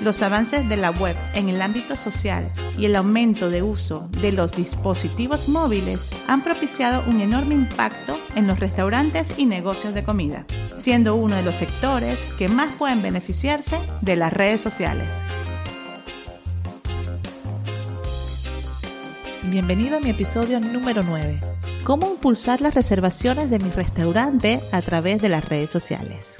los avances de la web en el ámbito social y el aumento de uso de los dispositivos móviles han propiciado un enorme impacto en los restaurantes y negocios de comida, siendo uno de los sectores que más pueden beneficiarse de las redes sociales. Bienvenido a mi episodio número 9. ¿Cómo impulsar las reservaciones de mi restaurante a través de las redes sociales?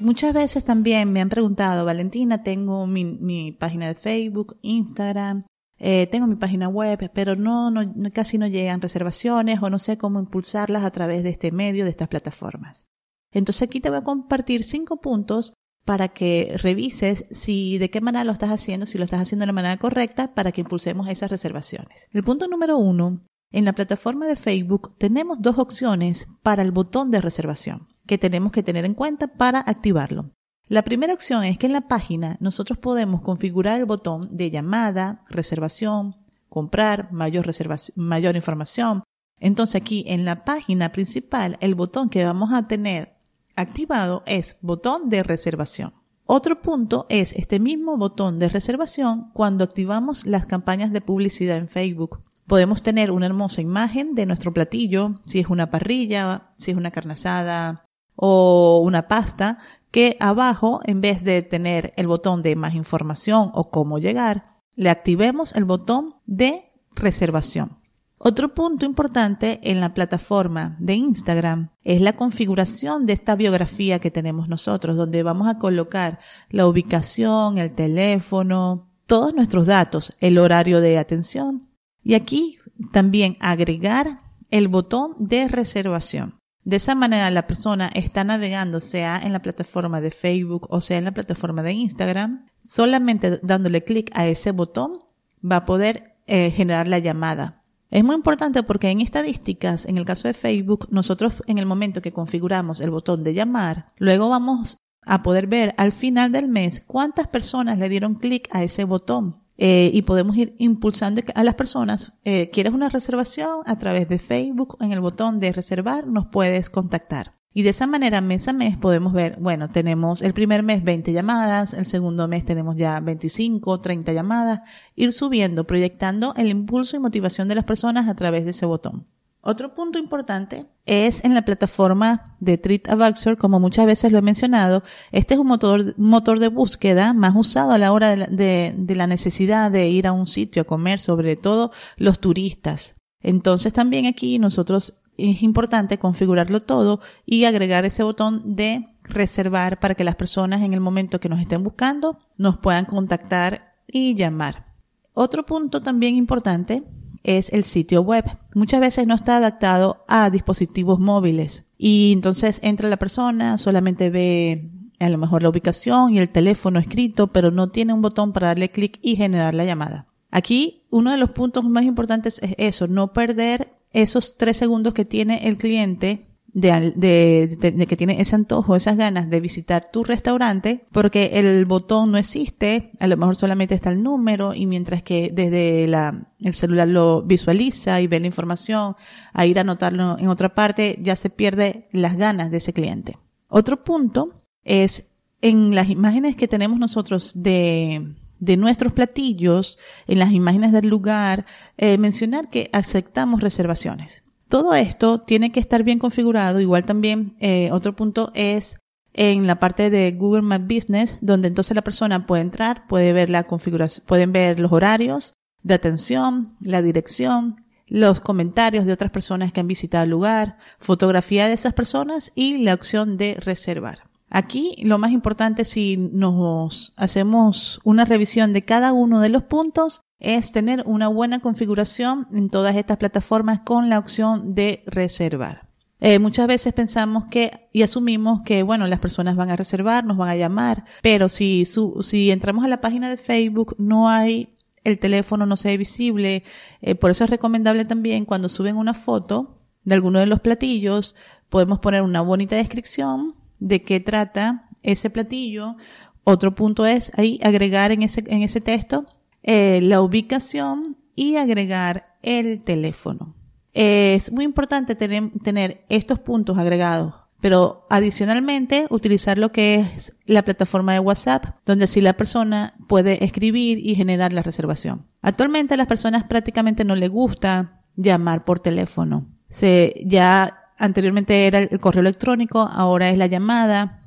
Muchas veces también me han preguntado, Valentina, tengo mi, página de Facebook, Instagram, eh, tengo mi página web, pero no, casi no llegan reservaciones o no sé cómo impulsarlas a través de este medio, de estas plataformas. Entonces aquí te voy a compartir cinco puntos para que revises si de qué manera lo estás haciendo, si lo estás haciendo de la manera correcta para que impulsemos esas reservaciones. El punto número uno, en la plataforma de Facebook tenemos dos opciones para el botón de reservación que tenemos que tener en cuenta para activarlo. La primera opción es que en la página nosotros podemos configurar el botón de llamada, reservación, comprar, mayor, mayor información. Entonces aquí en la página principal el botón que vamos a tener activado es botón de reservación. Otro punto es este mismo botón de reservación cuando activamos las campañas de publicidad en Facebook. Podemos tener una hermosa imagen de nuestro platillo, si es una parrilla, si es una carne asada, o una pasta que abajo, en vez de tener el botón de más información o cómo llegar, le activemos el botón de reservación. Otro punto importante en la plataforma de Instagram es la configuración de esta biografía que tenemos nosotros, donde vamos a colocar la ubicación, el teléfono, todos nuestros datos, el horario de atención y aquí también agregar el botón de reservación. De esa manera la persona está navegando, sea en la plataforma de Facebook o sea en la plataforma de Instagram, solamente dándole clic a ese botón va a poder eh, generar la llamada. Es muy importante porque en estadísticas, en el caso de Facebook, nosotros en el momento que configuramos el botón de llamar, luego vamos a poder ver al final del mes cuántas personas le dieron clic a ese botón. Eh, y podemos ir impulsando a las personas. Eh, ¿Quieres una reservación? A través de Facebook, en el botón de reservar, nos puedes contactar. Y de esa manera, mes a mes, podemos ver, bueno, tenemos el primer mes 20 llamadas, el segundo mes tenemos ya 25, 30 llamadas, ir subiendo, proyectando el impulso y motivación de las personas a través de ese botón. Otro punto importante es en la plataforma de TreatAdvisor, como muchas veces lo he mencionado, este es un motor de búsqueda más usado a la hora de la, necesidad de ir a un sitio a comer, sobre todo los turistas. Entonces también aquí nosotros es importante configurarlo todo y agregar ese botón de reservar para que las personas en el momento que nos estén buscando nos puedan contactar y llamar. Otro punto también importante es el sitio web. Muchas veces no está adaptado a dispositivos móviles y entonces entra la persona, solamente ve a lo mejor la ubicación y el teléfono escrito, pero no tiene un botón para darle clic y generar la llamada. Aquí uno de los puntos más importantes es eso, no perder esos tres segundos que tiene el cliente de, que tiene ese antojo, esas ganas de visitar tu restaurante, porque el botón no existe, a lo mejor solamente está el número y mientras que desde la, el celular lo visualiza y ve la información, a ir a anotarlo en otra parte, ya se pierde las ganas de ese cliente. Otro punto es en las imágenes que tenemos nosotros de, de nuestros platillos, en las imágenes del lugar, eh, mencionar que aceptamos reservaciones. Todo esto tiene que estar bien configurado. Igual también eh, otro punto es en la parte de Google My Business, donde entonces la persona puede entrar, puede ver la configuración, pueden ver los horarios de atención, la dirección, los comentarios de otras personas que han visitado el lugar, fotografía de esas personas y la opción de reservar. Aquí lo más importante si nos hacemos una revisión de cada uno de los puntos es tener una buena configuración en todas estas plataformas con la opción de reservar. Eh, muchas veces pensamos que y asumimos que, bueno, las personas van a reservar, nos van a llamar, pero si, si entramos a la página de Facebook no hay el teléfono, no se ve visible. Eh, por eso es recomendable también cuando suben una foto de alguno de los platillos, podemos poner una bonita descripción de qué trata ese platillo. Otro punto es ahí agregar en ese, en ese texto eh, la ubicación y agregar el teléfono. Es muy importante tener, estos puntos agregados pero adicionalmente utilizar lo que es la plataforma de WhatsApp, donde así la persona puede escribir y generar la reservación. Actualmente a las personas prácticamente no les gusta llamar por teléfono. Se, ya anteriormente era el correo electrónico, ahora es la llamada.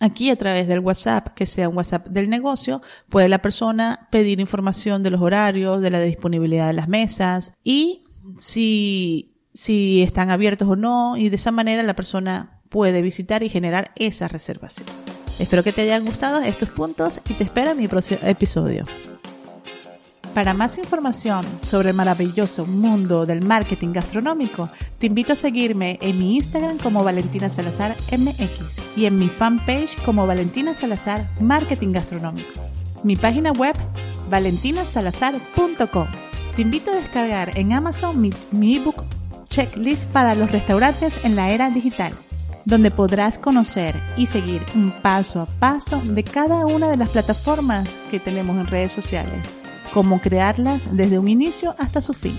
Aquí a través del WhatsApp, que sea un WhatsApp del negocio, puede la persona pedir información de los horarios, de la disponibilidad de las mesas y si, si están abiertos o no y de esa manera la persona puede visitar y generar esa reservación. Espero que te hayan gustado estos puntos y te espero en mi próximo episodio. Para más información sobre el maravilloso mundo del marketing gastronómico, te invito a seguirme en mi Instagram como Valentina Salazar MX y en mi fanpage como Valentina Salazar Marketing Gastronómico. Mi página web valentinasalazar.com. Te invito a descargar en Amazon mi, mi ebook Checklist para los restaurantes en la era digital donde podrás conocer y seguir un paso a paso de cada una de las plataformas que tenemos en redes sociales, cómo crearlas desde un inicio hasta su fin.